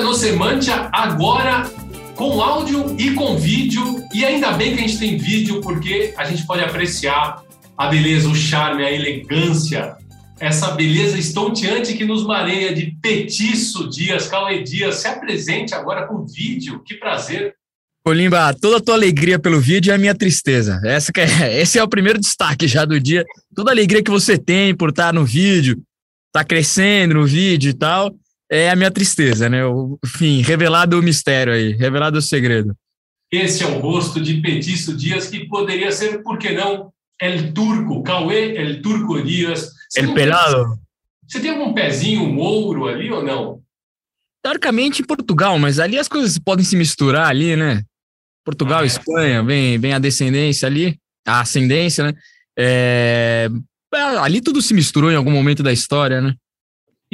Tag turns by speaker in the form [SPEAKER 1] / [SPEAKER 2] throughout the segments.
[SPEAKER 1] No Semantia agora com áudio e com vídeo. E ainda bem que a gente tem vídeo, porque a gente pode apreciar a beleza, o charme, a elegância, essa beleza estonteante que nos mareia de Petiço Dias, Cauê Dias. Se apresente agora com vídeo. Que prazer.
[SPEAKER 2] Olimba, toda a tua alegria pelo vídeo é a minha tristeza. Essa é, esse é o primeiro destaque já do dia. Toda a alegria que você tem por estar no vídeo, estar crescendo no vídeo e tal, é a minha tristeza, né? O, enfim, revelado o mistério aí, revelado o segredo.
[SPEAKER 1] Esse é o rosto de Petiço Dias, que poderia ser, por que não, El Turco, Cauê El Turco Dias.
[SPEAKER 2] Você El Pelado.
[SPEAKER 1] Você tem algum pezinho mouro ali ou não?
[SPEAKER 2] Teoricamente em Portugal, mas ali as coisas podem se misturar ali, né? Portugal, ah, é. Espanha, vem, vem a descendência ali, a ascendência, né? É, ali tudo se misturou em algum momento da história, né?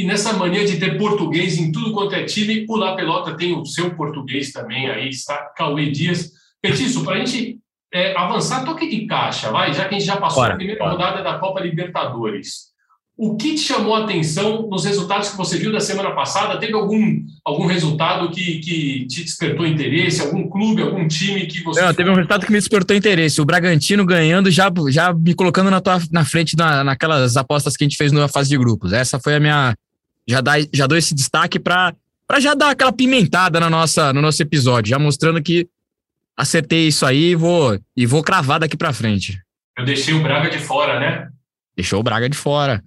[SPEAKER 1] E nessa mania de ter português em tudo quanto é time, o La Pelota tem o seu português também, aí está Cauê Dias. Petício, para a gente é, avançar, toque de caixa, vai, já que a gente já passou bora, a primeira rodada da Copa Libertadores. O que te chamou a atenção nos resultados que você viu da semana passada? Teve algum, algum resultado que, que te despertou interesse? Algum clube, algum time que você.
[SPEAKER 2] Não, teve um resultado que me despertou interesse. O Bragantino ganhando, já, já me colocando na, tua, na frente na, naquelas apostas que a gente fez na fase de grupos. Essa foi a minha. Já, dá, já dou esse destaque para já dar aquela pimentada na nossa, no nosso episódio, já mostrando que acertei isso aí e vou, e vou cravar daqui para frente.
[SPEAKER 1] Eu deixei o Braga de fora, né?
[SPEAKER 2] Deixou o Braga de fora.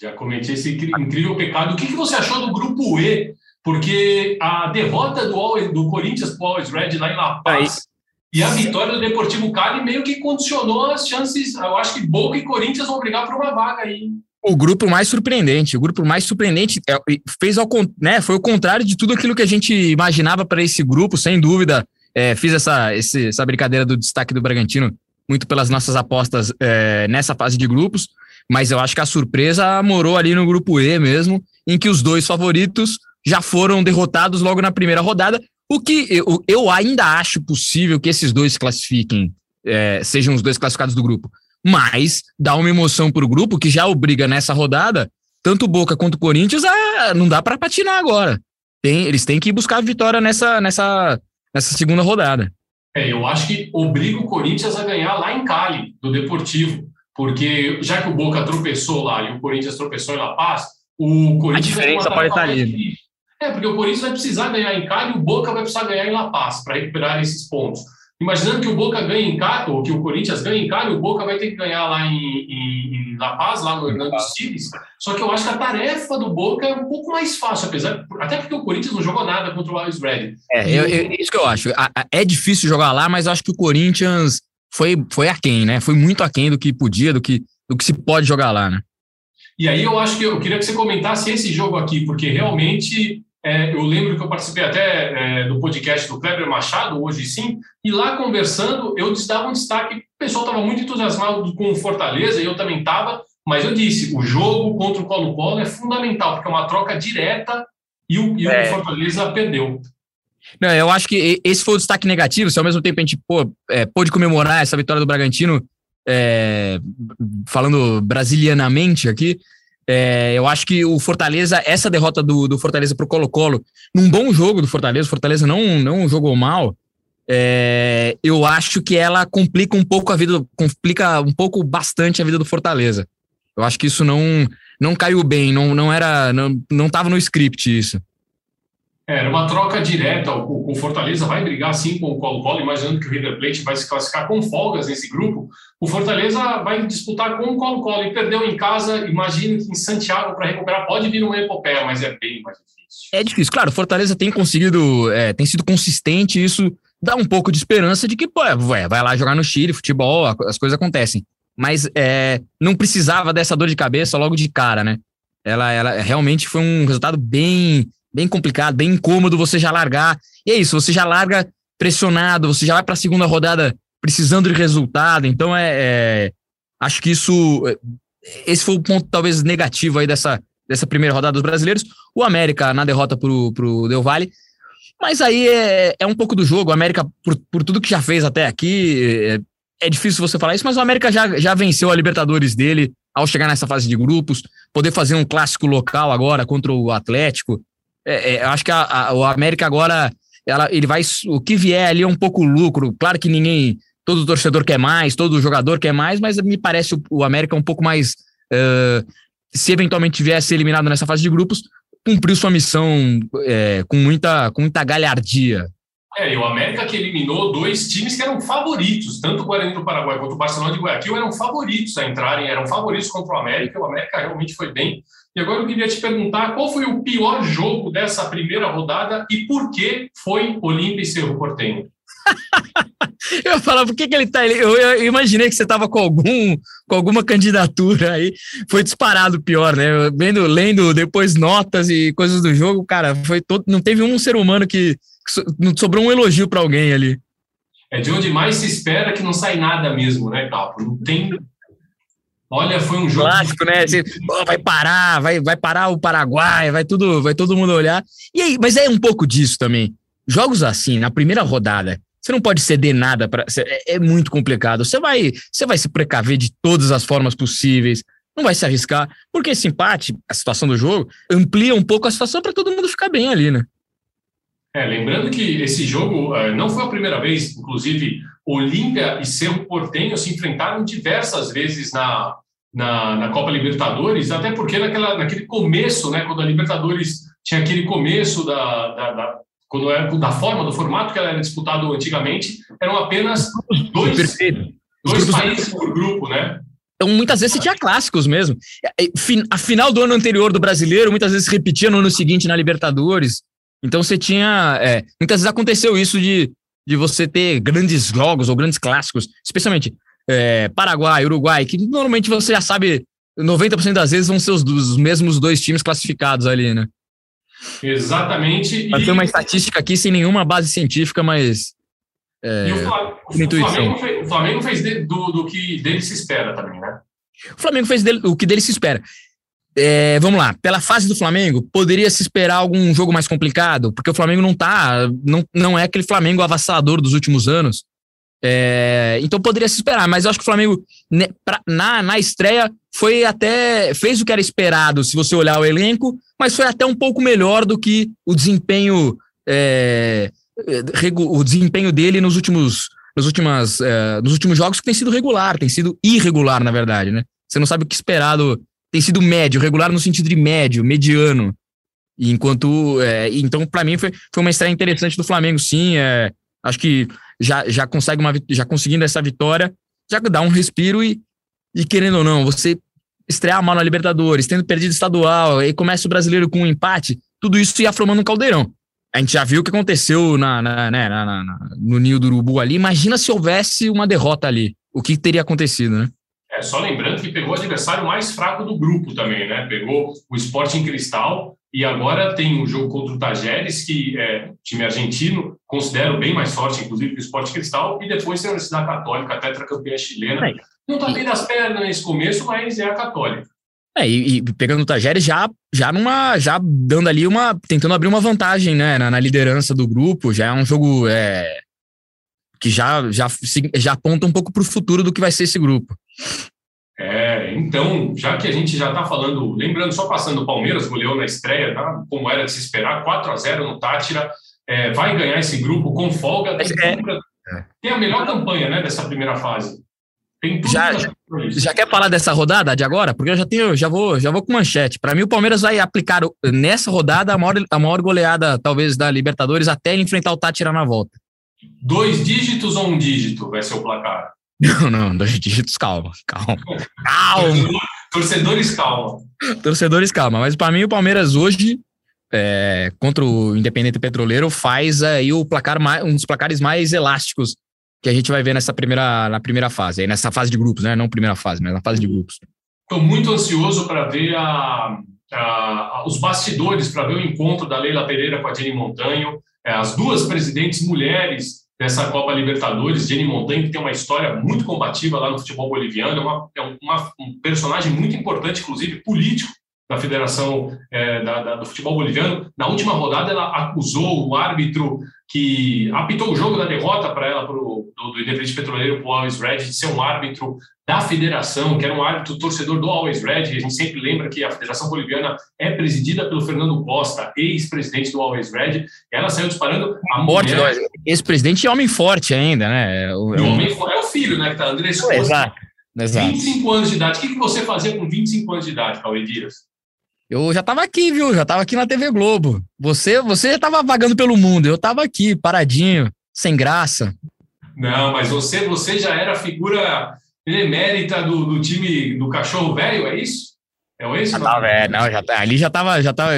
[SPEAKER 1] Já cometi esse incrível pecado. O que, que você achou do grupo E? Porque a derrota do, do Corinthians para o Always Red lá em La Paz e a vitória do Deportivo Cali meio que condicionou as chances. Eu acho que Boca e Corinthians vão brigar por uma vaga aí.
[SPEAKER 2] O grupo mais surpreendente, o grupo mais surpreendente é, fez ao, né, foi o contrário de tudo aquilo que a gente imaginava para esse grupo, sem dúvida. É, fiz essa, esse, essa brincadeira do destaque do Bragantino muito pelas nossas apostas é, nessa fase de grupos. Mas eu acho que a surpresa morou ali no grupo E mesmo, em que os dois favoritos já foram derrotados logo na primeira rodada. O que eu, eu ainda acho possível que esses dois classifiquem, é, sejam os dois classificados do grupo. Mas dá uma emoção para o grupo que já obriga nessa rodada, tanto Boca quanto o Corinthians, a, não dá para patinar agora. Tem, eles têm que buscar a vitória nessa, nessa, nessa segunda rodada.
[SPEAKER 1] É, eu acho que obriga o Corinthians a ganhar lá em Cali, do Deportivo porque já que o Boca tropeçou lá e o Corinthians tropeçou em La Paz, o Corinthians.
[SPEAKER 2] A diferença pode estar ali.
[SPEAKER 1] É, porque o Corinthians vai precisar ganhar em Cali e o Boca vai precisar ganhar em La Paz para recuperar esses pontos. Imaginando que o Boca ganhe em Cali, ou que o Corinthians ganhe em Cali, o Boca vai ter que ganhar lá em, em, em La Paz, lá no Hernando Siles. Só que eu acho que a tarefa do Boca é um pouco mais fácil, apesar até porque o Corinthians não jogou nada contra o Alves Red.
[SPEAKER 2] É, eu, eu, isso que eu acho. É difícil jogar lá, mas acho que o Corinthians foi, foi aquém, né? Foi muito aquém do que podia, do que, do que se pode jogar lá, né?
[SPEAKER 1] E aí eu acho que eu queria que você comentasse esse jogo aqui, porque realmente é, eu lembro que eu participei até é, do podcast do Kleber Machado, hoje sim, e lá conversando eu dava um destaque, o pessoal estava muito entusiasmado com o Fortaleza, e eu também estava, mas eu disse, o jogo contra o Colo-Colo é fundamental, porque é uma troca direta e o, e é. o Fortaleza perdeu.
[SPEAKER 2] Não, eu acho que esse foi o destaque negativo. Se ao mesmo tempo a gente pô, é, pôde comemorar essa vitória do Bragantino, é, falando brasilianamente aqui, é, eu acho que o Fortaleza, essa derrota do, do Fortaleza para o Colo-Colo, num bom jogo do Fortaleza, o Fortaleza não, não jogou mal. É, eu acho que ela complica um pouco a vida, complica um pouco bastante a vida do Fortaleza. Eu acho que isso não, não caiu bem, não, não era, não, não estava no script isso.
[SPEAKER 1] É, era uma troca direta. O, o, Fortaleza vai brigar sim com o Colo-Colo, imaginando que o River Plate vai se classificar com folgas nesse grupo. O Fortaleza vai disputar com o Colo-Colo e perdeu em casa. Imagino que em Santiago para recuperar pode vir uma epopeia, mas é bem mais difícil.
[SPEAKER 2] É difícil, claro. O Fortaleza tem conseguido, é, tem sido consistente. Isso dá um pouco de esperança de que pô, vai lá jogar no Chile, futebol, as coisas acontecem. Mas é, não precisava dessa dor de cabeça logo de cara, né? Ela, ela realmente foi um resultado bem bem complicado, bem incômodo você já largar. E é isso, você já larga pressionado, você já vai para a segunda rodada precisando de resultado. Então é, é, acho que isso esse foi o ponto talvez negativo aí dessa, dessa primeira rodada dos brasileiros. O América na derrota pro, pro Del Valle. Mas aí é, é um pouco do jogo. O América, por, por tudo que já fez até aqui, é, é difícil você falar isso, mas o América já, já venceu a Libertadores dele ao chegar nessa fase de grupos, poder fazer um clássico local agora contra o Atlético É, é, acho que a, a, o América agora, ela, ele vai. O que vier ali é um pouco lucro. Claro que ninguém. Todo torcedor quer mais, todo jogador quer mais, mas me parece o, o América um pouco mais. Uh, se eventualmente viesse eliminado nessa fase de grupos, cumpriu sua missão é, com, muita, com muita galhardia.
[SPEAKER 1] É, e o América que eliminou dois times que eram favoritos, tanto o Guarani do Paraguai quanto o Barcelona de Guayaquil eram favoritos a entrarem, eram favoritos contra o América, o América realmente foi bem. E agora eu queria te perguntar qual foi o pior jogo dessa primeira rodada e por que foi Olímpia e Cerro Portenho?
[SPEAKER 2] eu ia falar, por que, que ele tá. Eu, eu imaginei que você tava com algum com alguma candidatura aí. Foi disparado pior, né? Vendo, lendo depois notas e coisas do jogo, cara, foi todo. Não teve um ser humano que. Não sobrou um elogio para alguém ali.
[SPEAKER 1] É de onde mais se espera que não sai nada mesmo, né, Capo? Não tem. Olha, foi um jogo.
[SPEAKER 2] Clássico, né? Assim, pô, vai parar, vai, vai parar o Paraguai, vai tudo, vai todo mundo olhar. E aí, mas é um pouco disso também. Jogos assim, na primeira rodada, você não pode ceder nada para. É, é muito complicado. Você vai, você vai se precaver de todas as formas possíveis. Não vai se arriscar, porque esse empate, a situação do jogo, amplia um pouco a situação para todo mundo ficar bem ali, né?
[SPEAKER 1] É, lembrando que esse jogo uh, não foi a primeira vez, inclusive Olímpia e Cerro Portenho se enfrentaram diversas vezes na, na, na, Copa Libertadores, até porque naquela, naquele começo, né, quando a Libertadores tinha aquele começo da, da, da quando era da forma, do formato que ela era disputado antigamente, eram apenas dois, dois países por grupo, né?
[SPEAKER 2] Então, muitas vezes você tinha clássicos mesmo. A final do ano anterior do brasileiro, muitas vezes repetia no ano seguinte na Libertadores. Então você tinha. É, muitas vezes aconteceu isso de, de você ter grandes jogos ou grandes clássicos, especialmente é, Paraguai, Uruguai, que normalmente você já sabe, 90% das vezes vão ser os, os mesmos dois times classificados ali, né?
[SPEAKER 1] Exatamente.
[SPEAKER 2] Vai ter uma estatística aqui sem nenhuma base científica, mas.
[SPEAKER 1] É, e o, Flamengo, fez, o Flamengo fez de, do, do que dele se espera também, né?
[SPEAKER 2] O Flamengo fez dele, o que dele se espera. É, vamos lá, pela fase do Flamengo, poderia se esperar algum jogo mais complicado, porque o Flamengo não tá, não, não é aquele Flamengo avassalador dos últimos anos. É, então poderia se esperar, mas eu acho que o Flamengo né, pra, na, na estreia foi até fez o que era esperado, se você olhar o elenco, mas foi até um pouco melhor do que o desempenho é, o desempenho dele nos últimos nos, últimas, é, nos últimos jogos que tem sido regular, tem sido irregular, na verdade, né? Você não sabe o que esperar do, tem sido médio, regular no sentido de médio, mediano. Enquanto. É, então, para mim, foi, foi uma estreia interessante do Flamengo, sim. É, acho que já, já consegue uma já conseguindo essa vitória, já dá um respiro e, e querendo ou não, você estrear mal na Libertadores, tendo perdido estadual, e começa o brasileiro com um empate, tudo isso ia formando um caldeirão. A gente já viu o que aconteceu na, na, né, na, na, no Ninho do Urubu ali. Imagina se houvesse uma derrota ali. O que teria acontecido, né?
[SPEAKER 1] É, só lembrando que pegou o adversário mais fraco do grupo também, né? Pegou o Sporting Cristal e agora tem um jogo contra o Tajeres, que é time argentino, considero bem mais forte, inclusive, que o Sporting Cristal, e depois tem a Universidade Católica, tetracampeã chilena. Não está bem das pernas nesse começo, mas é a Católica.
[SPEAKER 2] É, e, e, pegando o Tajeres já, já numa, já dando ali uma, tentando abrir uma vantagem, né, na, na liderança do grupo, já é um jogo é, que já, já, já aponta um pouco para o futuro do que vai ser esse grupo.
[SPEAKER 1] É, então, já que a gente já está falando, lembrando, só passando o Palmeiras, goleou na estreia, tá? como era de se esperar, 4 a 0 no Tátira, é, vai ganhar esse grupo com folga, tem, é, tem a melhor campanha né, dessa primeira fase.
[SPEAKER 2] já, já quer falar dessa rodada de agora? Porque eu já tenho, já vou, já vou com manchete. Para mim, o Palmeiras vai aplicar nessa rodada a maior, a maior goleada, talvez, da Libertadores até enfrentar o Tátira na volta.
[SPEAKER 1] Dois dígitos ou um dígito vai ser o placar?
[SPEAKER 2] Não, não, dois dígitos, calma, calma. Calma.
[SPEAKER 1] Torcedores, calma.
[SPEAKER 2] Torcedores, calma. Mas para mim, o Palmeiras hoje, é, contra o Independente Petroleiro, faz aí o placar mais, um dos placares mais elásticos que a gente vai ver nessa primeira, na primeira fase, aí nessa fase de grupos, né? Não primeira fase, mas na fase de grupos.
[SPEAKER 1] Estou muito ansioso para ver a, a, os bastidores, para ver o encontro da Leila Pereira com a Jenny Montanho, é, as duas presidentes mulheres dessa Copa Libertadores, Jenny Montanho, que tem uma história muito combativa lá no futebol boliviano, é, uma, é uma, um personagem muito importante, inclusive político, da Federação é, da, da, do Futebol Boliviano. Na última rodada, ela acusou o árbitro que apitou o jogo da derrota para ela, pro, do, do Independente Petroleiro para o Always Red, de ser um árbitro da federação, que era um árbitro torcedor do Always Red. A gente sempre lembra que a Federação Boliviana é presidida pelo Fernando Costa, ex-presidente do Always Red. Ela saiu disparando
[SPEAKER 2] a morte. Mulher... Ex-presidente e homem forte ainda, né?
[SPEAKER 1] O, o homem é o filho, né? Que tá Andrés Costa.
[SPEAKER 2] Exato. Exato.
[SPEAKER 1] 25 anos de idade. O que, que você fazia com 25 anos de idade, Cauê Dias?
[SPEAKER 2] Eu já estava aqui, viu? Já estava aqui na TV Globo. Você, você já estava vagando pelo mundo. Eu estava aqui, paradinho, sem graça.
[SPEAKER 1] Não, mas você, você já era figura emérita do, do time do cachorro velho, é isso? É esse? Já
[SPEAKER 2] tava, é, não, já tá, ali já estava já tava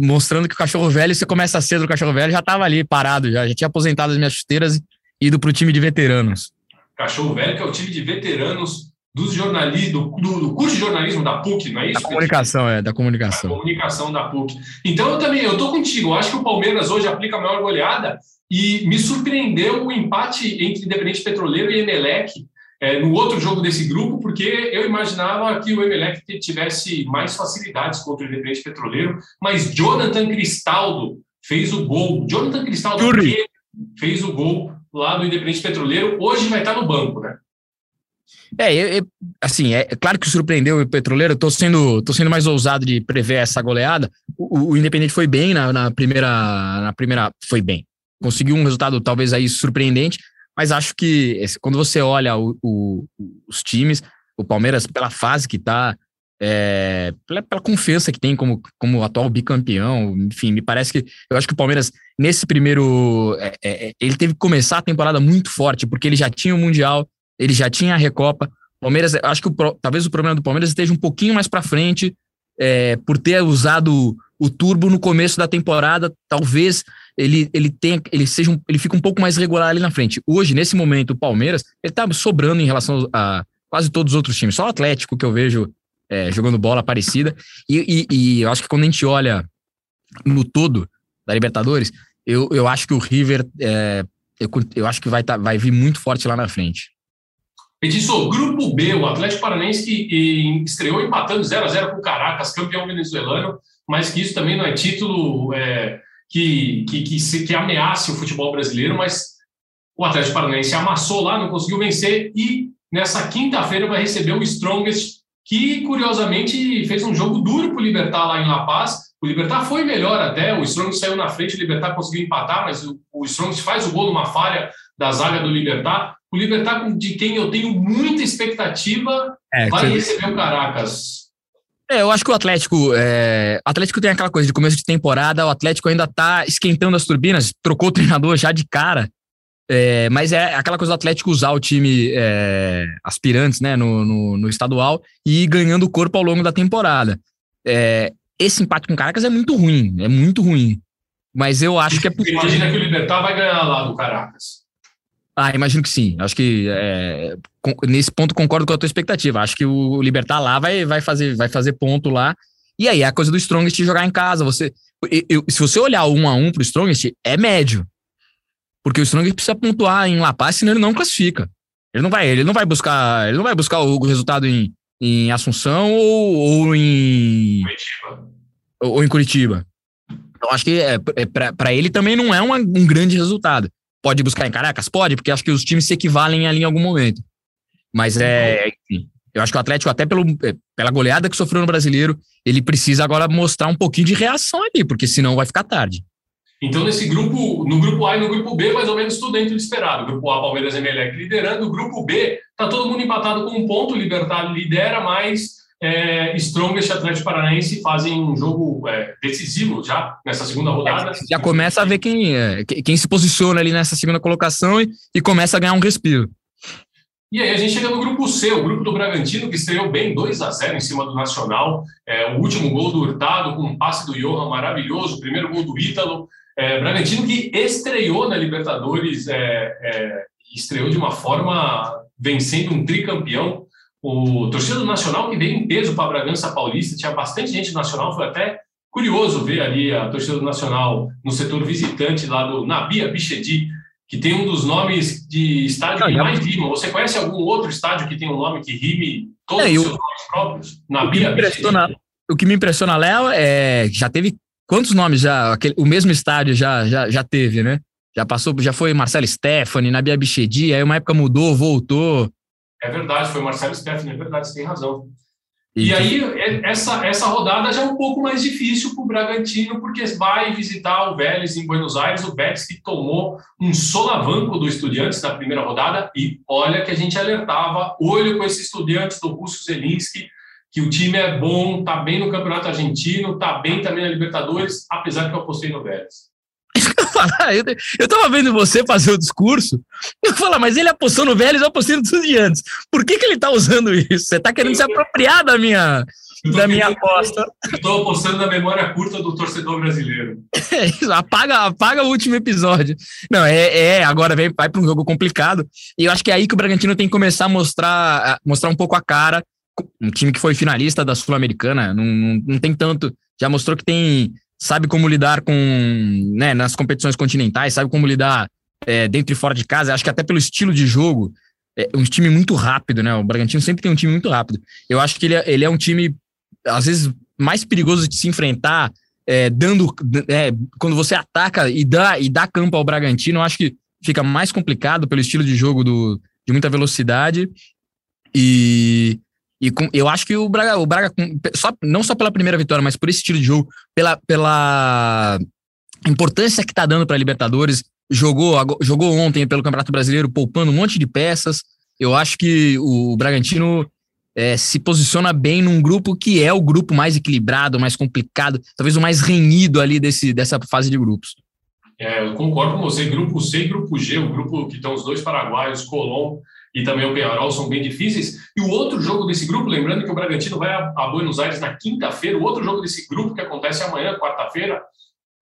[SPEAKER 2] mostrando que o cachorro velho, você começa cedo o cachorro velho, já estava ali parado, já, já tinha aposentado as minhas chuteiras e ido para o time de veteranos.
[SPEAKER 1] Cachorro velho, que é o time de veteranos dos jornalistas, do, do, curso de jornalismo da PUC, não é isso?
[SPEAKER 2] Da comunicação, é, da comunicação.
[SPEAKER 1] Da comunicação da PUC. Então eu também, eu tô contigo, eu acho que o Palmeiras hoje aplica a maior goleada e me surpreendeu o empate entre Independente Petroleiro e Emelec é, no outro jogo desse grupo, porque eu imaginava que o Emelec tivesse mais facilidades contra o Independente Petroleiro, mas Jonathan Cristaldo fez o gol. Jonathan Cristaldo fez o gol lá do Independente Petroleiro, hoje vai estar no banco, né?
[SPEAKER 2] É, eu, eu, assim, é, é, claro que surpreendeu o Petroleiro, tô sendo, tô sendo mais ousado de prever essa goleada. O, o Independente foi bem na, na, primeira, na primeira, foi bem. Conseguiu um resultado talvez aí surpreendente, mas acho que quando você olha o, o, os times, o Palmeiras, pela fase que tá, é, pela, pela, confiança que tem como, como atual bicampeão, enfim, me parece que eu acho que o Palmeiras, nesse primeiro, é, é, é ele teve que começar a temporada muito forte, porque ele já tinha o Mundial, ele já tinha a Recopa. Palmeiras, acho que o, talvez o problema do Palmeiras esteja um pouquinho mais para frente, é, por ter usado o turbo no começo da temporada, talvez ele, ele tenha, ele seja um, ele fica um pouco mais regular ali na frente. Hoje, nesse momento, o Palmeiras, ele tá sobrando em relação a quase todos os outros times. Só o Atlético que eu vejo é, jogando bola parecida. E, e, e, eu acho que quando a gente olha no todo da Libertadores, eu, eu acho que o River, é, eu, eu acho que vai, tá, vai vir muito forte lá na frente.
[SPEAKER 1] Edson, Grupo B, o Atlético Paranaense que estreou empatando 0 a 0 com o Caracas, campeão venezuelano, mas que isso também não é título é, que, que, que, que ameace o futebol brasileiro, mas o Atlético Paranaense amassou lá, não conseguiu vencer e nessa quinta-feira vai receber o Strongest, que curiosamente fez um jogo duro para o Libertar lá em La Paz. O Libertar foi melhor até, o Strongest saiu na frente, o Libertar conseguiu empatar, mas o, o Strongest faz o gol numa falha da zaga do Libertar. O Libertar, de quem eu tenho muita expectativa, é, vai receber o Caracas.
[SPEAKER 2] É, eu acho que o Atlético. É... O Atlético tem aquela coisa de começo de temporada, o Atlético ainda tá esquentando as turbinas, trocou o treinador já de cara. É, mas é aquela coisa do Atlético usar o time é, aspirantes né, no, no, no, estadual e ir ganhando corpo ao longo da temporada. É, esse empate com o Caracas é muito ruim, é muito ruim. Mas eu acho que é
[SPEAKER 1] possível. Imagina que o Libertar vai ganhar lá do Caracas.
[SPEAKER 2] Ah, imagino que sim. Acho que é, nesse ponto concordo com a tua expectativa. Acho que o Libertar lá vai, vai, fazer, vai fazer ponto lá. E aí é a coisa do Strongest jogar em casa. Você, eu, se você olhar um a um pro Strongest, é médio. Porque o Strongest precisa pontuar em La Paz, senão ele não classifica. Ele não vai, ele não vai buscar, ele não vai buscar o resultado em, em Assunção ou, ou em Curitiba. Ou, ou, em Curitiba. Então acho que é, é para ele também não é uma, um grande resultado. Pode buscar em Caracas? Pode, porque acho que os times se equivalem ali em algum momento. Mas é, enfim, eu acho que o Atlético, até pelo, é, pela goleada que sofreu no brasileiro, ele precisa agora mostrar um pouquinho de reação ali, porque senão vai ficar tarde.
[SPEAKER 1] Então, nesse grupo, no grupo A e no grupo B, mais ou menos tudo dentro do esperado. grupo A, Palmeiras e Emelec liderando. O grupo B, tá todo mundo empatado com um ponto. O Libertar lidera, mas é, Strongest Atlético Paranaense fazem um jogo é, decisivo já nessa segunda rodada. É,
[SPEAKER 2] já começa a ver quem, é, quem se posiciona ali nessa segunda colocação e, e começa a ganhar um respiro.
[SPEAKER 1] E aí a gente chega no grupo C, o grupo do Bragantino, que estreou bem 2 a 0 em cima do Nacional. É, o último gol do Hurtado, com um passe do Johan maravilhoso, o primeiro gol do Ítalo. É, Bragantino que estreou na Libertadores, é, estreou de uma forma vencendo um tricampeão o torcedor do Nacional que veio em peso para a Bragança Paulista, tinha bastante gente Nacional, foi até curioso ver ali a torcida Nacional no setor visitante lá do Nabia Bichedi, que tem um dos nomes de estádio que mais rimam. Você conhece algum outro estádio que tem um nome que rime todos é, os seus nomes próprios?
[SPEAKER 2] Nabia Bichedi. o que me impressiona, Léo, é já teve quantos nomes já, aquele, o mesmo estádio já, já, já teve, né? Já passou, já foi Marcelo Stephanie, Nabia Bichedi, aí uma época mudou, voltou.
[SPEAKER 1] É verdade, foi Marcelo Stephanie, é verdade, você tem razão. E, e aí, é, essa, essa rodada já é um pouco mais difícil para o Bragantino, porque vai visitar o Vélez em Buenos Aires, o Vélez que tomou um solavanco do Estudiantes na primeira rodada, e olha que a gente alertava, olho com esses Estudiantes do Russo Zelinski, que o time é bom, está bem no Campeonato Argentino, está bem também na Libertadores, apesar que eu apostei no Vélez.
[SPEAKER 2] eu, eu tava vendo você fazer o discurso, eu falo, mas ele apostou no Vélez, eu apostei no Estudiantes. Por que, que ele tá usando isso? Você tá querendo se apropriar da minha, da minha aposta.
[SPEAKER 1] Estou apostando na memória curta do torcedor brasileiro.
[SPEAKER 2] É isso, apaga, apaga o último episódio. Não, é, é agora vem, vai para um jogo complicado. E eu acho que é aí que o Bragantino tem que começar a mostrar, mostrar um pouco a cara. Um time que foi finalista da Sul-Americana, não, não, não tem tanto. Já mostrou que tem sabe como lidar com, né, nas competições continentais, sabe como lidar é, dentro e fora de casa. Acho que até pelo estilo de jogo, é um time muito rápido, né? O Bragantino sempre tem um time muito rápido. Eu acho que ele é, ele é um time, às vezes, mais perigoso de se enfrentar, é, dando. É, quando você ataca e dá, e dá campo ao Bragantino, eu acho que fica mais complicado pelo estilo de jogo do, de muita velocidade. E e com, eu acho que o Braga, o Braga só, não só pela primeira vitória, mas por esse estilo de jogo, pela, pela importância que tá dando para Libertadores, jogou, jogou ontem pelo Campeonato Brasileiro, poupando um monte de peças. Eu acho que o Bragantino é, se posiciona bem num grupo que é o grupo mais equilibrado, mais complicado, talvez o mais renhido ali desse, dessa fase de grupos.
[SPEAKER 1] É, eu concordo com você. Grupo C e Grupo G, o grupo que estão os dois paraguaios, Colom e também o Penharol são bem difíceis. E o outro jogo desse grupo, lembrando que o Bragantino vai a Buenos Aires na quinta-feira, o outro jogo desse grupo que acontece amanhã, quarta-feira,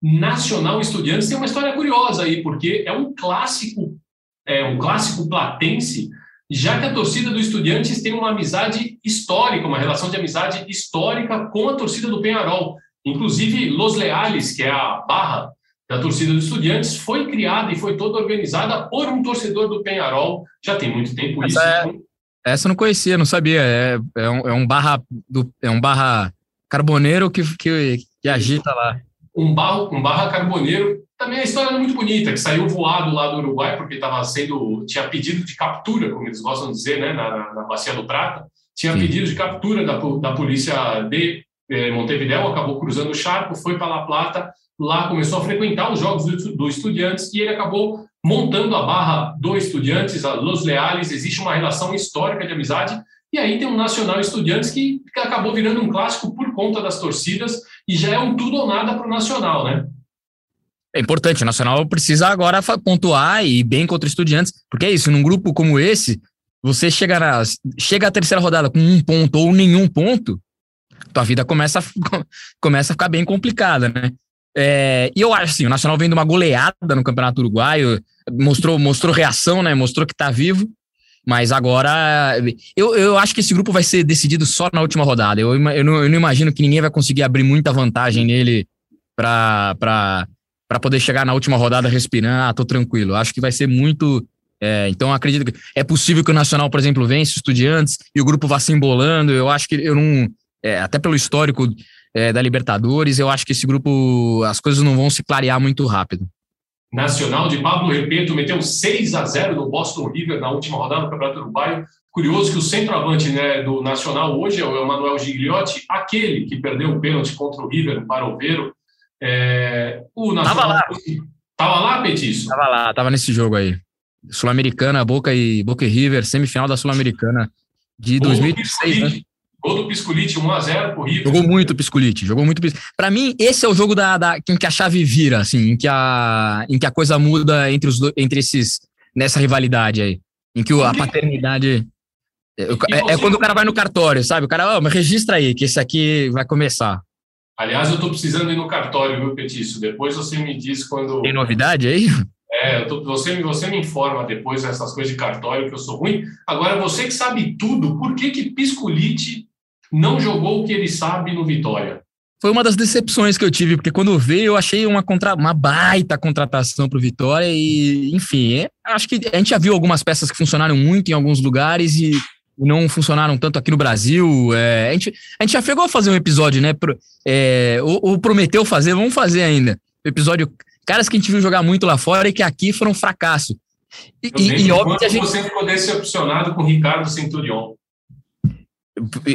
[SPEAKER 1] Nacional Estudiantes, tem uma história curiosa aí, porque é um clássico, é um clássico platense, já que a torcida do Estudiantes tem uma amizade histórica, uma relação de amizade histórica com a torcida do Penharol. Inclusive, Los Leales, que é a barra da torcida dos estudiantes foi criada e foi toda organizada por um torcedor do Penharol. Já tem muito tempo
[SPEAKER 2] essa
[SPEAKER 1] isso.
[SPEAKER 2] É, então... Essa eu não conhecia, não sabia. É, é, um, é um barra do, é um barra carboneiro que, que, que agita lá.
[SPEAKER 1] Um barra, um barra carboneiro. Também a história é muito bonita, que saiu voado lá do Uruguai, porque estava sendo. tinha pedido de captura, como eles gostam de dizer, né, na, na, Bacia do Prata. Tinha Sim. pedido de captura da, da polícia de eh, Montevideo, acabou cruzando o charco, foi para La Plata lá começou a frequentar os jogos do, do Estudiantes e ele acabou montando a barra do Estudiantes, a Los Leales, existe uma relação histórica de amizade, e aí tem um Nacional Estudiantes que, acabou virando um clássico por conta das torcidas, e já é um tudo ou nada para o Nacional, né?
[SPEAKER 2] É importante, o Nacional precisa agora pontuar e ir bem contra Estudiantes, porque é isso, num grupo como esse, você chega, na, chega à terceira rodada com um ponto ou nenhum ponto, tua vida começa a, começa a ficar bem complicada, né? É, e eu acho assim, o Nacional vem de uma goleada no Campeonato Uruguaio, mostrou, mostrou reação, né? Mostrou que tá vivo. Mas agora, eu, eu acho que esse grupo vai ser decidido só na última rodada. Eu, eu, não, eu não imagino que ninguém vai conseguir abrir muita vantagem nele para poder chegar na última rodada respirando. Ah, tô tranquilo. Acho que vai ser muito. É, então, acredito que é possível que o Nacional, por exemplo, vence estudiantes e o grupo vá se embolando. Eu acho que eu não. É, até pelo histórico é, da Libertadores, eu acho que esse grupo, as coisas não vão se clarear muito rápido.
[SPEAKER 1] Nacional de Pablo Repeto meteu 6 a 0 no Boston River na última rodada do Campeonato Uruguaio. Curioso que o centroavante né, do Nacional hoje é o Emanuel Gigliotti, aquele que perdeu o pênalti contra o River, para o Vero. É, o
[SPEAKER 2] Nacional. Tava lá.
[SPEAKER 1] Tava lá, Petiço?
[SPEAKER 2] Tava lá, tava nesse jogo aí. Sul-Americana, Boca e Boca e River, semifinal da Sul-Americana de 2016, né?
[SPEAKER 1] Gol do Piscolite, 1x0 pro River.
[SPEAKER 2] Jogou muito o Piscolite, jogou muito Para mim, esse é o jogo da, da, em que a chave vira, assim, em que a, em que a coisa muda entre, os entre esses, nessa rivalidade aí. Em que o, a paternidade. É, é, é, quando o cara vai no cartório, sabe? O cara, oh, mas registra aí, que esse aqui vai começar.
[SPEAKER 1] Aliás, eu tô precisando ir no cartório, viu, Petiço? Depois você me diz quando.
[SPEAKER 2] Tem novidade aí?
[SPEAKER 1] É, tô, você, você me informa depois dessas coisas de cartório que eu sou ruim. Agora, você que sabe tudo, por que que Piscolite não jogou o que ele sabe no Vitória.
[SPEAKER 2] Foi uma das decepções que eu tive, porque quando veio eu achei uma, contra... uma baita contratação para o Vitória e, enfim, é... acho que a gente já viu algumas peças que funcionaram muito em alguns lugares e, não funcionaram tanto aqui no Brasil. É, a, gente, a gente já chegou a fazer um episódio, né? Pro, é, ou, ou, prometeu fazer, vamos fazer ainda. O episódio, caras que a gente viu jogar muito lá fora e que aqui foram um fracasso.
[SPEAKER 1] E, e, e óbvio que a gente... você ficou decepcionado com o Ricardo Centurion.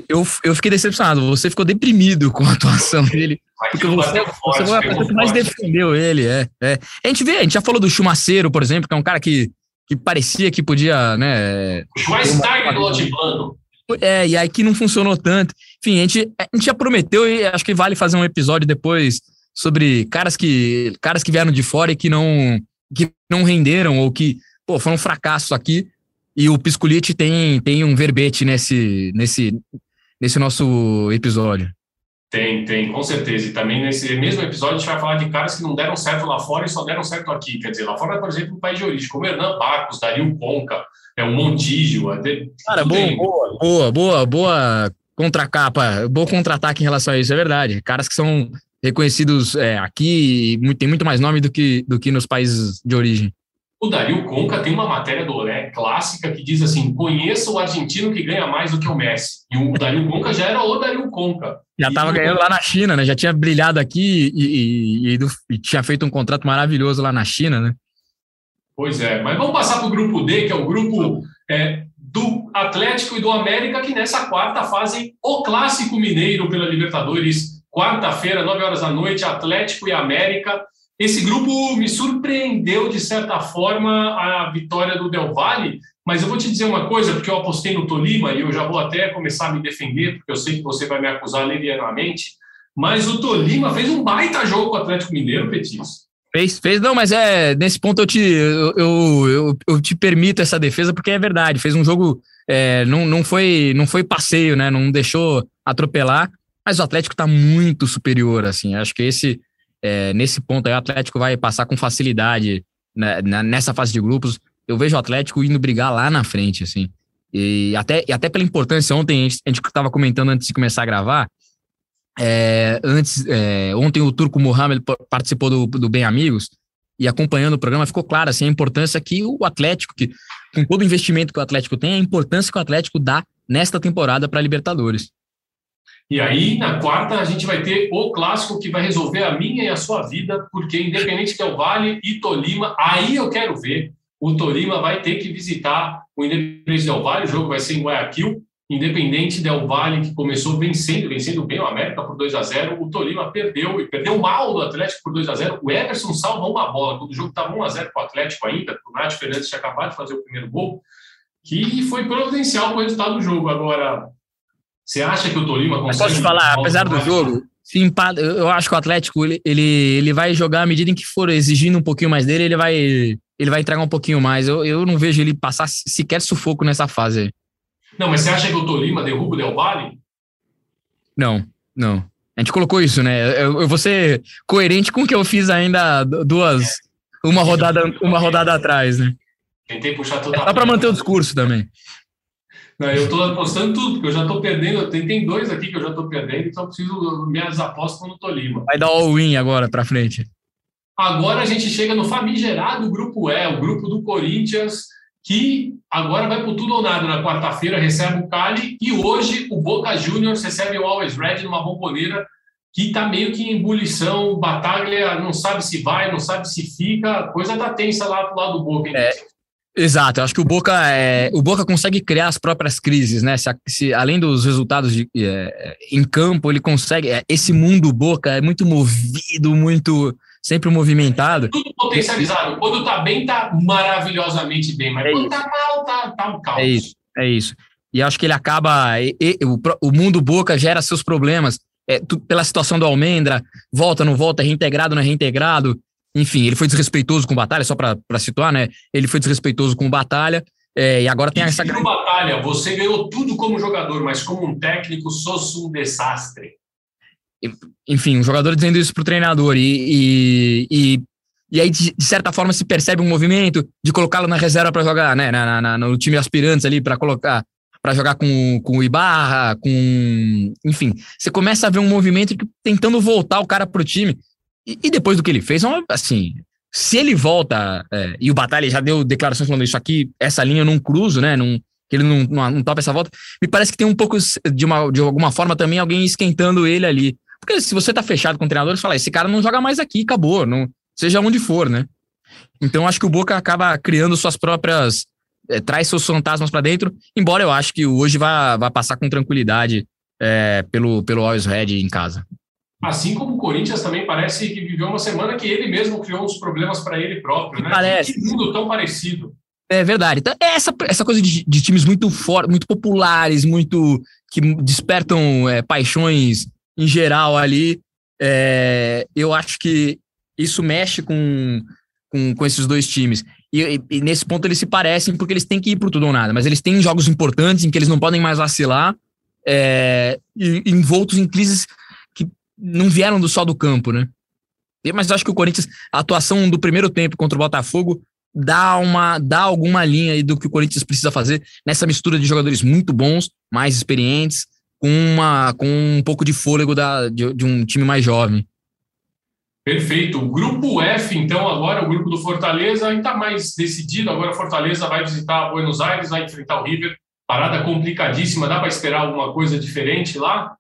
[SPEAKER 2] Eu, eu fiquei decepcionado, você ficou deprimido com a atuação dele. Porque você, forte, você foi a que mais defendeu ele. É, é. A gente vê, a gente já falou do Chumaceiro, por exemplo, que é um cara que, que parecia que podia, né?
[SPEAKER 1] O Schweinsteiger do.
[SPEAKER 2] É, e aí que não funcionou tanto. Enfim, a gente, a gente já prometeu e acho que vale fazer um episódio depois sobre caras que, caras que vieram de fora e que não, que não renderam ou que pô, foram um fracasso aqui. E o Piscolite tem, tem um verbete nesse, nesse, nesse nosso episódio.
[SPEAKER 1] Tem, tem, com certeza. E também nesse mesmo episódio a gente vai falar de caras que não deram certo lá fora e só deram certo aqui. Quer dizer, lá fora, por exemplo, o país de origem, como Hernan Barcos, Dario Conca, é o Montijo. Até,
[SPEAKER 2] Cara, boa, boa, boa, boa, boa contra-capa, bom contra-ataque em relação a isso, é verdade. Caras que são reconhecidos é, aqui e tem muito mais nome do que, do que nos países de origem.
[SPEAKER 1] O Dario Conca tem uma matéria do Olé clássica que diz assim: conheça o argentino que ganha mais do que o Messi. E o Dario Conca já era o Dario Conca.
[SPEAKER 2] Já estava ganhando lá na China, né? Já tinha brilhado aqui e, e, e, e, tinha feito um contrato maravilhoso lá na China, né?
[SPEAKER 1] Pois é, mas vamos passar para o grupo D, que é o grupo é, do Atlético e do América, que nessa quarta fazem o Clássico Mineiro pela Libertadores. Quarta-feira, 9 horas da noite, Atlético e América. Esse grupo me surpreendeu, de certa forma, a vitória do Del Valle, mas eu vou te dizer uma coisa, porque eu apostei no Tolima e eu já vou até começar a me defender, porque eu sei que você vai me acusar levianamente, mas o Tolima fez um baita jogo com o Atlético Mineiro, Petis.
[SPEAKER 2] Fez, fez, não, mas é nesse ponto eu te, eu, eu, eu, te permito essa defesa, porque é verdade, fez um jogo, é, não, não, foi, não foi passeio, né? Não deixou atropelar, mas o Atlético está muito superior, assim. Acho que esse é, nesse ponto aí, o Atlético vai passar com facilidade né, nessa fase de grupos. Eu vejo o Atlético indo brigar lá na frente, assim. E até, e até pela importância, ontem a gente estava comentando antes de começar a gravar. É, antes, é, ontem o Turco Mohamed participou do, do Bem Amigos e acompanhando o programa ficou claro assim, a importância que o Atlético, que, com todo o investimento que o Atlético tem, a importância que o Atlético dá nesta temporada para a Libertadores.
[SPEAKER 1] E aí, na quarta, a gente vai ter o clássico que vai resolver a minha e a sua vida, porque Independente Del Vale e Tolima, aí eu quero ver. O Tolima vai ter que visitar o Independente Del Vale, o jogo vai ser em Guayaquil. Independente Del Vale, que começou vencendo, vencendo bem o América por 2 a 0 o Tolima perdeu, e perdeu mal do Atlético por 2 a 0 O Everson salva uma bola, quando o jogo estava 1 a 0 para o Atlético ainda, o Nath Fernandes tinha acabado de fazer o primeiro gol, que foi providencial para o resultado do jogo. Agora, você acha que o Tolima consegue.
[SPEAKER 2] Posso te falar, apesar do jogo, se empata, eu acho que o Atlético ele, ele, ele vai jogar à medida em que for exigindo um pouquinho mais dele, ele vai, ele vai entregar um pouquinho mais. Eu, eu não vejo ele passar sequer sufoco nessa fase.
[SPEAKER 1] Não, mas você acha que o Tolima derruba o Del Valle?
[SPEAKER 2] Não, não. A gente colocou isso, né? Eu, eu vou ser coerente com o que eu fiz ainda duas. Uma rodada, uma rodada atrás, né?
[SPEAKER 1] Tentei puxar toda
[SPEAKER 2] é Dá para manter o discurso também.
[SPEAKER 1] Não, eu estou apostando tudo, porque eu já estou perdendo. Tem, tem dois aqui que eu já estou perdendo, então eu preciso. Minhas apostas no Tolima.
[SPEAKER 2] Vai dar all-in agora para frente.
[SPEAKER 1] Agora a gente chega no famigerado grupo E, o grupo do Corinthians, que agora vai por tudo ou nada. Na quarta-feira recebe o Cali e hoje o Boca Juniors recebe o Always Red numa bomboneira que está meio que em ebulição. Batalha não sabe se vai, não sabe se fica. Coisa tá tensa lá pro lado do Boca. Hein?
[SPEAKER 2] É, Exato, eu acho que o Boca, é, o Boca consegue criar as próprias crises, né? Se, se além dos resultados de, é, em campo, ele consegue. É, esse mundo Boca é muito movido, muito sempre movimentado.
[SPEAKER 1] Tudo potencializado. Quando tá bem, tá maravilhosamente bem, mas é quando tá mal, tá, tá um caos.
[SPEAKER 2] É isso, é isso. E acho que ele acaba. E, e, o, o mundo Boca gera seus problemas. É, tu, pela situação do Almendra, volta, não volta, é reintegrado, não é reintegrado. Enfim, ele foi desrespeitoso com o Batalha, só para situar, né? Ele foi desrespeitoso com o Batalha. É, e agora tem e essa
[SPEAKER 1] grande. Batalha, você ganhou tudo como jogador, mas como um técnico, sou um desastre.
[SPEAKER 2] Enfim, um jogador dizendo isso pro treinador. E, e, e, e aí, de, certa forma, se percebe um movimento de colocá-lo na reserva para jogar, né? Na, na, no time aspirantes ali, para colocar para jogar com, com o Ibarra, com. Enfim, você começa a ver um movimento tentando voltar o cara pro time. E, e depois do que ele fez, é assim, se ele volta, é, e o Batalha já deu declarações falando isso aqui, essa linha eu não cruzo, né? Não, que ele não, não, não topa essa volta. Me parece que tem um pouco, de, uma, de alguma forma, também alguém esquentando ele ali. Porque se você tá fechado com o treinador, você fala, esse cara não joga mais aqui, acabou, não, seja onde for, né? Então acho que o Boca acaba criando suas próprias. É, traz seus fantasmas para dentro, embora eu acho que hoje vai, vai passar com tranquilidade é, pelo, pelo Always Red em casa.
[SPEAKER 1] Assim como o Corinthians também parece que viveu uma semana que ele mesmo criou uns problemas para ele próprio, né?
[SPEAKER 2] Parece.
[SPEAKER 1] Que mundo tão parecido.
[SPEAKER 2] É verdade. Então, essa, essa coisa de, de times muito fortes, muito populares, muito que despertam é, paixões em geral ali, é, eu acho que isso mexe com, com, com esses dois times. E, e, nesse ponto eles se parecem porque eles têm que ir para tudo ou nada, mas eles têm jogos importantes em que eles não podem mais vacilar, é, envoltos em crises não vieram do só do campo, né? Mas acho que o Corinthians, a atuação do primeiro tempo contra o Botafogo dá uma dá alguma linha aí do que o Corinthians precisa fazer nessa mistura de jogadores muito bons, mais experientes, com uma com um pouco de fôlego da, de, de um time mais jovem.
[SPEAKER 1] Perfeito. O grupo F, então, agora o grupo do Fortaleza ainda mais decidido. Agora Fortaleza vai visitar Buenos Aires, vai enfrentar o River. Parada complicadíssima. Dá para esperar alguma coisa diferente lá?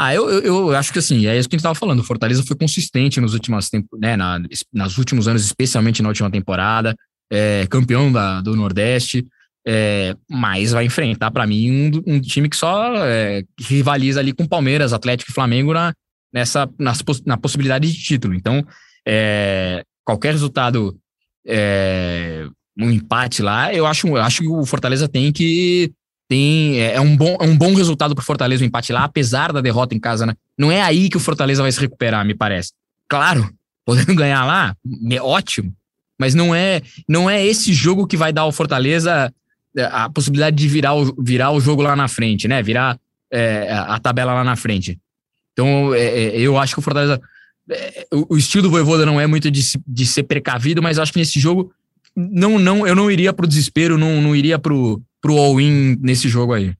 [SPEAKER 2] Ah, eu, eu, eu, acho que assim, é isso que a gente estava falando. O Fortaleza foi consistente nos últimos tempos, né, na, nas últimos anos, especialmente na última temporada, é, campeão da, do Nordeste, é, mas vai enfrentar, para mim, um, um, time que só é, rivaliza ali com Palmeiras, Atlético e Flamengo na, nessa, nas, na possibilidade de título. Então, é, qualquer resultado, é, um empate lá, eu acho, eu acho que o Fortaleza tem que tem é, é um bom, é um bom resultado para o Fortaleza o empate lá, apesar da derrota em casa, né? Não é aí que o Fortaleza vai se recuperar, me parece. Claro, podendo ganhar lá, é ótimo, mas não é não é esse jogo que vai dar ao Fortaleza é, a possibilidade de virar o, virar o jogo lá na frente, né? Virar é, a tabela lá na frente. Então, é, é eu acho que o Fortaleza. É, o, o estilo do Voivoda não é muito de, de ser precavido, mas acho que nesse jogo não, não, eu não iria para o desespero, não, não iria para o all-in nesse jogo aí.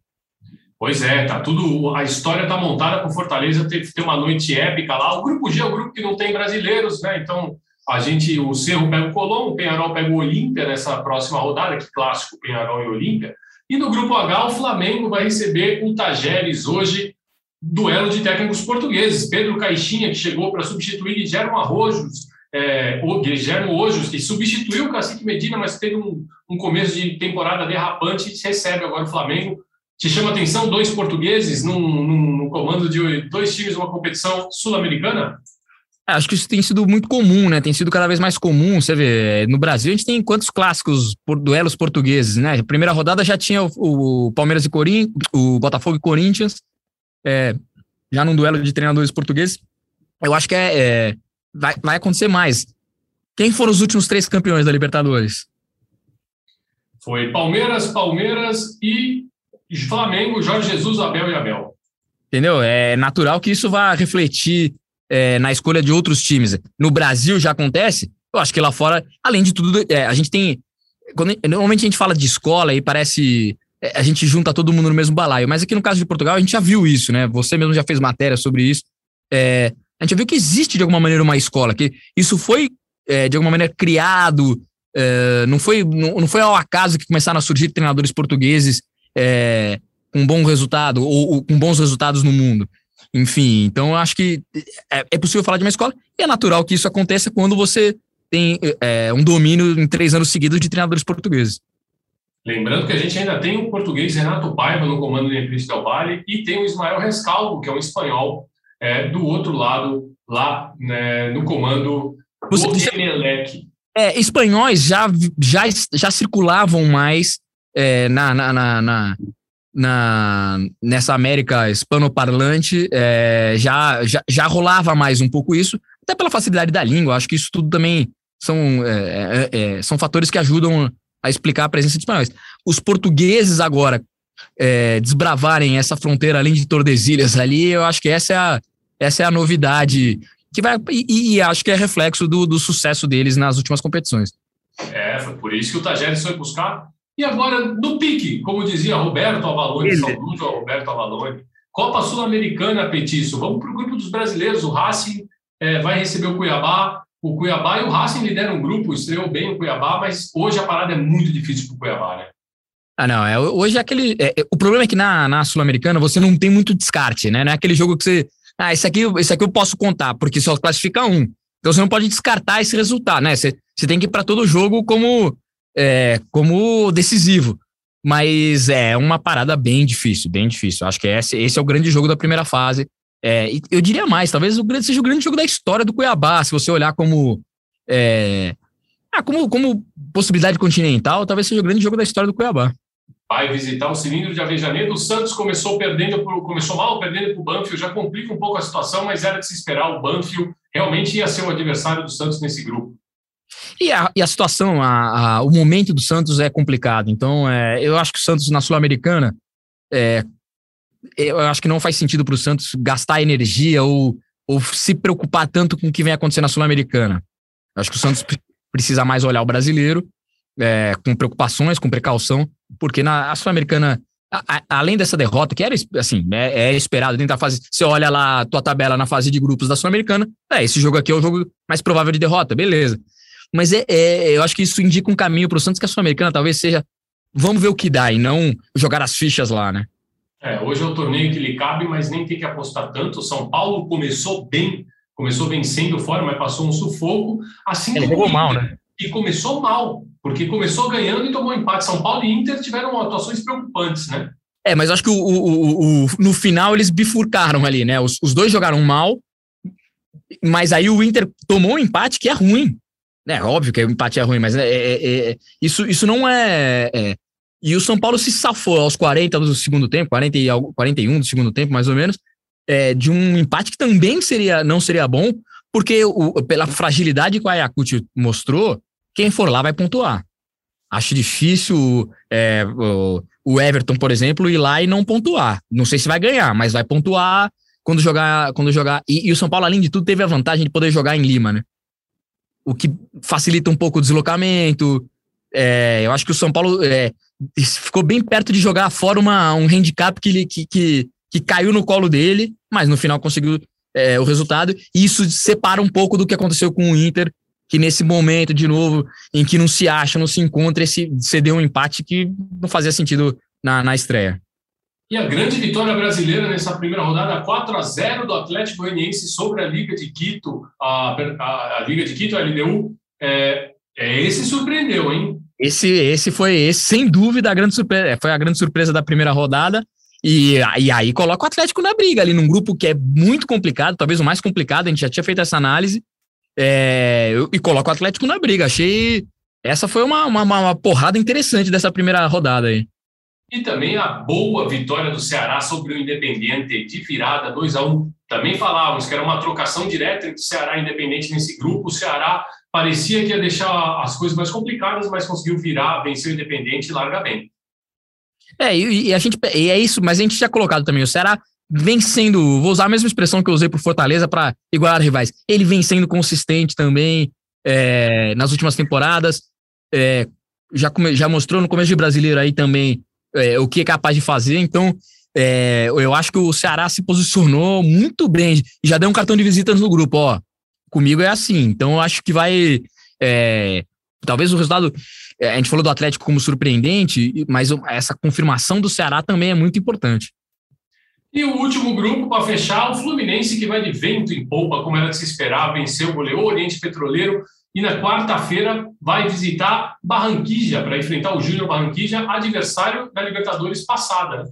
[SPEAKER 1] Pois é, tá tudo. A história tá montada para o Fortaleza ter, ter uma noite épica lá. O grupo G é o grupo que não tem brasileiros, né? Então a gente, o Cerro pega o Colombo, o Penharol pega o Olímpia nessa próxima rodada, que clássico Penharol e Olímpia. E no grupo H, o Flamengo vai receber o Tajeres hoje, duelo de técnicos portugueses. Pedro Caixinha, que chegou para substituir Guilherme Arrojos, é, o Guilherme que substituiu o Cacique Medina, mas teve um, um começo de temporada derrapante, recebe agora o Flamengo. Te chama atenção dois portugueses num, num, comando de dois times numa competição sul-americana?
[SPEAKER 2] É, acho que isso tem sido muito comum, né? Tem sido cada vez mais comum. Você vê, no Brasil a gente tem quantos clássicos por duelos portugueses, né? A primeira rodada já tinha o, o Palmeiras e Corinthians, o Botafogo e Corinthians, é, já num duelo de treinadores portugueses. Eu acho que é, é vai, vai acontecer mais. Quem foram os últimos três campeões da Libertadores?
[SPEAKER 1] Foi Palmeiras, Palmeiras e Flamengo, Jorge Jesus, Abel e Abel.
[SPEAKER 2] Entendeu? É natural que isso vá refletir é, na escolha de outros times. No Brasil já acontece. Eu acho que lá fora, além de tudo, é, a gente tem. Quando, normalmente a gente fala de escola e parece. É, a gente junta todo mundo no mesmo balaio. Mas aqui no caso de Portugal, a gente já viu isso, né? Você mesmo já fez matéria sobre isso. A gente viu que existe de alguma maneira uma escola, que isso foi é, de alguma maneira criado, é, não, foi, não, não, foi ao acaso que começaram a surgir treinadores portugueses é, com bom resultado ou, ou, com bons resultados no mundo. Enfim, então eu acho que é, é, possível falar de uma escola e é natural que isso aconteça quando você tem é, um domínio em três anos seguidos de treinadores portugueses.
[SPEAKER 1] Lembrando que a gente ainda tem o português Renato Paiva no comando do Empresa del Valle e tem o Ismael Rescalvo, que é um espanhol é, do outro lado, lá né, no comando você, do Emelec.
[SPEAKER 2] É, espanhóis já, já, já circulavam mais é, na, na, na, na, na, nessa América hispanoparlante, é, já, já, já rolava mais um pouco isso, até pela facilidade da língua. Acho que isso tudo também são, é, é, é são fatores que ajudam a explicar a presença de espanhóis. Os portugueses agora, é, desbravarem essa fronteira além de Tordesilhas ali, eu acho que essa é a, essa é a novidade que vai e, e acho que é reflexo do, do, sucesso deles nas últimas competições.
[SPEAKER 1] É, foi por isso que o Tajeres foi buscar. E agora, no pique, como dizia Roberto Avalone, saudoso Roberto Avalone, Copa Sul-Americana, Petiço. Vamos para o grupo dos brasileiros. O Racing é, vai receber o Cuiabá. O Cuiabá e o Racing lideram um grupo, estreou bem o Cuiabá, mas hoje a parada é muito difícil para o Cuiabá, né?
[SPEAKER 2] Ah, não. É, hoje é aquele. É, é, o problema é que na, na Sul-Americana você não tem muito descarte, né? Não é aquele jogo que você. Ah, esse aqui, esse aqui eu posso contar, porque só classifica um. Então você não pode descartar esse resultado, né? Você, você tem que ir para todo jogo como, é, como decisivo. Mas é uma parada bem difícil, bem difícil. Acho que esse, esse é o grande jogo da primeira fase. É, eu diria mais, talvez o grande, seja o grande jogo da história do Cuiabá, se você olhar como. É, ah, como, como possibilidade continental, talvez seja o grande jogo da história do Cuiabá.
[SPEAKER 1] Vai visitar o cilindro de Avejaneiro. O Santos começou perdendo, pro, começou mal perdendo para o Banfield, já complica um pouco a situação, mas era de se esperar. O Banfield realmente ia ser o adversário do Santos nesse grupo.
[SPEAKER 2] E a, e a situação, a, a, o momento do Santos é complicado. Então, é, eu acho que o Santos na Sul-Americana, é, eu acho que não faz sentido para o Santos gastar energia ou, ou se preocupar tanto com o que vem acontecendo na Sul-Americana. Acho que o Santos precisa mais olhar o brasileiro, é, com preocupações, com precaução, porque na Sul-Americana, além dessa derrota, que era assim, é, é, esperado dentro da fase. Você olha lá a tua tabela na fase de grupos da Sul-Americana, é, esse jogo aqui é o jogo mais provável de derrota, beleza. Mas é, é eu acho que isso indica um caminho para o Santos que a Sul-Americana talvez seja. Vamos ver o que dá e não jogar as fichas lá, né?
[SPEAKER 1] É, hoje é o torneio que lhe cabe, mas nem tem que apostar tanto. O São Paulo começou bem, começou vencendo fora, mas passou um sufoco. Assim
[SPEAKER 2] Ele jogou mal, né?
[SPEAKER 1] E começou mal, porque começou ganhando e tomou empate. São Paulo e Inter tiveram atuações preocupantes, né?
[SPEAKER 2] É, mas acho que o, o, o, no final eles bifurcaram ali, né? Os, os dois jogaram mal, mas aí o Inter tomou um empate que é ruim. É óbvio que o empate é ruim, mas é, é, é, é isso, isso não é, é, E o São Paulo se safou aos 40 do segundo tempo, 40 e 41 do segundo tempo, mais ou menos, é, de um empate que também seria, não seria bom, porque o, pela fragilidade que o Ayacucho mostrou, quem for lá vai pontuar. Acho difícil é, o, Everton, por exemplo, ir lá e não pontuar. Não sei se vai ganhar, mas vai pontuar quando jogar. Quando jogar. E, e o São Paulo, além de tudo, teve a vantagem de poder jogar em Lima, né? o que facilita um pouco o deslocamento. É, eu acho que o São Paulo é, ficou bem perto de jogar fora uma, um handicap que, que, que, que caiu no colo dele, mas no final conseguiu é, o resultado. E isso separa um pouco do que aconteceu com o Inter, que nesse momento, de novo, em que não se acha, não se encontra, esse cedeu um empate que não fazia sentido na, na estreia.
[SPEAKER 1] E a grande vitória brasileira nessa primeira rodada, 4 a 0 do Atlético Goianiense sobre a Liga de Quito, a, a, a Liga de Quito, a LDU, é, é, esse surpreendeu, hein?
[SPEAKER 2] Esse, esse foi, esse, sem dúvida, a grande surpresa, é, foi a grande surpresa da primeira rodada. E, e aí coloca o Atlético na briga ali, num grupo que é muito complicado, talvez o mais complicado, a gente já tinha feito essa análise. É, e coloca o Atlético na briga. Achei. Essa foi uma, uma, uma porrada interessante dessa primeira rodada aí.
[SPEAKER 1] E também a boa vitória do Ceará sobre o Independente de virada 2 a 1 Também falávamos que era uma trocação direta entre Ceará e Independente nesse grupo. O Ceará parecia que ia deixar as coisas mais complicadas, mas conseguiu virar, vencer o Independente e larga bem.
[SPEAKER 2] É, e, e, a gente e é isso, mas a gente tinha colocado também o Ceará vencendo, vou usar a mesma expressão que eu usei para Fortaleza para igualar rivais. Ele vem sendo consistente também é, nas últimas temporadas. É, já, já mostrou no começo de brasileiro aí também é, o que é capaz de fazer. Então, é, eu acho que o Ceará se posicionou muito bem. Já deu um cartão de visitas no grupo, ó. Comigo é assim. Então, eu acho que vai. É, talvez o resultado. É, a gente falou do Atlético como surpreendente, mas essa confirmação do Ceará também é muito importante.
[SPEAKER 1] E o último grupo para fechar, o Fluminense, que vai de vento em polpa, como era de se esperar, venceu, goleou o Oriente Petroleiro e na quarta-feira vai visitar Barranquilla para enfrentar o Júnior Barranquilla, adversário da Libertadores passada.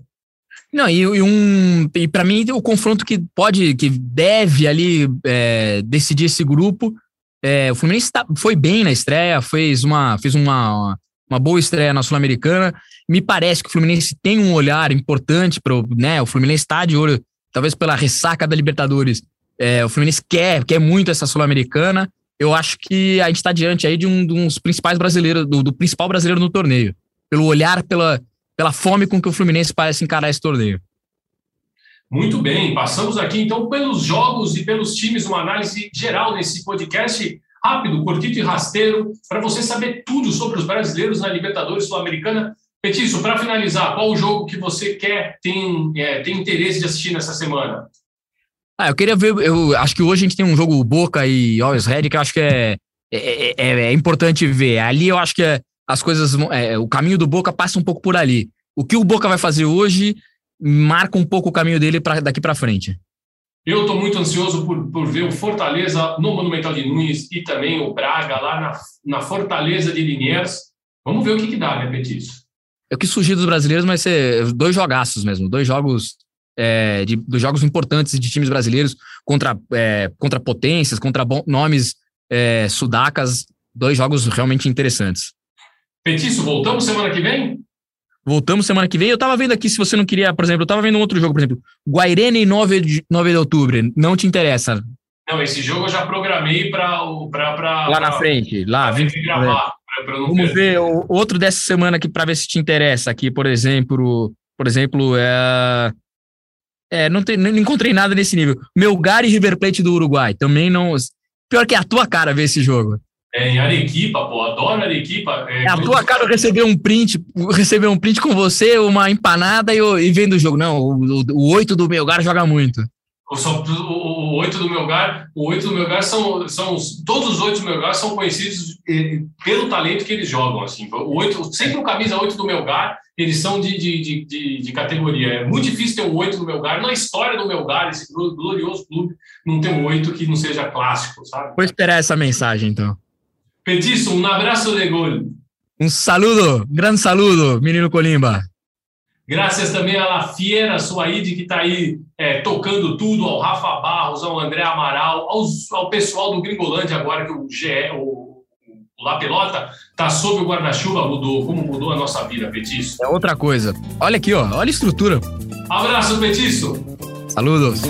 [SPEAKER 2] Não, e, e um e para mim o confronto que pode, que deve ali é, decidir esse grupo, é, o Fluminense tá, foi bem na estreia, fez uma, fez uma, uma boa estreia na Sul-Americana. Me parece que o Fluminense tem um olhar importante para né, o Fluminense está de olho, talvez pela ressaca da Libertadores. É, o Fluminense quer, quer muito essa Sul-Americana eu acho que a gente está diante aí de um, uns principais brasileiros, do, do, principal brasileiro no torneio. Pelo olhar, pela, pela fome com que o Fluminense parece encarar esse torneio.
[SPEAKER 1] Muito bem, passamos aqui então pelos jogos e pelos times, uma análise geral nesse podcast rápido, curtito e rasteiro, para você saber tudo sobre os brasileiros na Libertadores Sul-Americana. Petício, para finalizar, qual o jogo que você quer, tem, é, tem interesse de assistir nessa semana?
[SPEAKER 2] Ah, eu queria ver. Eu acho que hoje a gente tem um jogo Boca e Always Red que eu acho que é, é, é, é importante ver. Ali eu acho que é, as coisas, é, o caminho do Boca passa um pouco por ali. O que o Boca vai fazer hoje marca um pouco o caminho dele pra, daqui para frente.
[SPEAKER 1] Eu estou muito ansioso por, por ver o Fortaleza no Monumental de Nunes e também o Braga lá na, na Fortaleza de Liniers. Vamos ver o que, que dá, né, Petis?
[SPEAKER 2] É o que surgir dos brasileiros vai ser dois jogaços mesmo, dois jogos é, de, dos jogos importantes de times brasileiros contra, é, contra potências, contra bom, nomes é, sudacas, dois jogos realmente interessantes.
[SPEAKER 1] Petício, voltamos semana que vem?
[SPEAKER 2] Voltamos semana que vem. Eu tava vendo aqui, se você não queria, por exemplo, eu tava vendo um outro jogo, por exemplo, Guairene 9 de, 9 de outubro. Não te interessa?
[SPEAKER 1] Não, esse jogo eu já programei para.
[SPEAKER 2] Lá pra, na frente, lá, 20 gravar. Pra, Vamos ver o outro dessa semana aqui para ver se te interessa. Aqui, por exemplo, por exemplo, é. É, não, tem, não encontrei nada nesse nível. Melgar e River Plate do Uruguai. Também não. Pior que é a tua cara ver esse jogo.
[SPEAKER 1] É, em Arequipa, pô, adoro Arequipa.
[SPEAKER 2] É, é a tua cara receber um print, receber um print com você, uma empanada e, e vendo o jogo. Não, o, o, 8 do Melgar joga muito.
[SPEAKER 1] O, o 8 do Melgar, o 8 do Melgar são, são todos os 8 do Melgar são conhecidos pelo talento que eles jogam, assim. O 8, sempre o camisa 8 do Melgar, eles são de, de, de, de, categoria. É muito difícil ter um 8 do Melgar. Na história do Melgar, esse glorioso clube, não tem um 8 que não seja clássico, sabe?
[SPEAKER 2] Vou esperar essa mensagem, então.
[SPEAKER 1] Petiço, um abraço de gol.
[SPEAKER 2] Um saludo, grande saludo, menino Colimba.
[SPEAKER 1] Graças também à La Fiera Suaide, que está aí é, tocando tudo, ao Rafa Barros, ao André Amaral, aos, ao pessoal do Gringolândia agora, que o, GE, o, o La Pelota está sob o guarda-chuva, mudou. Como mudou a nossa vida, Petiço?
[SPEAKER 2] É outra coisa. Olha aqui, ó, olha a estrutura.
[SPEAKER 1] Abraço, Petiço.
[SPEAKER 2] Saludos.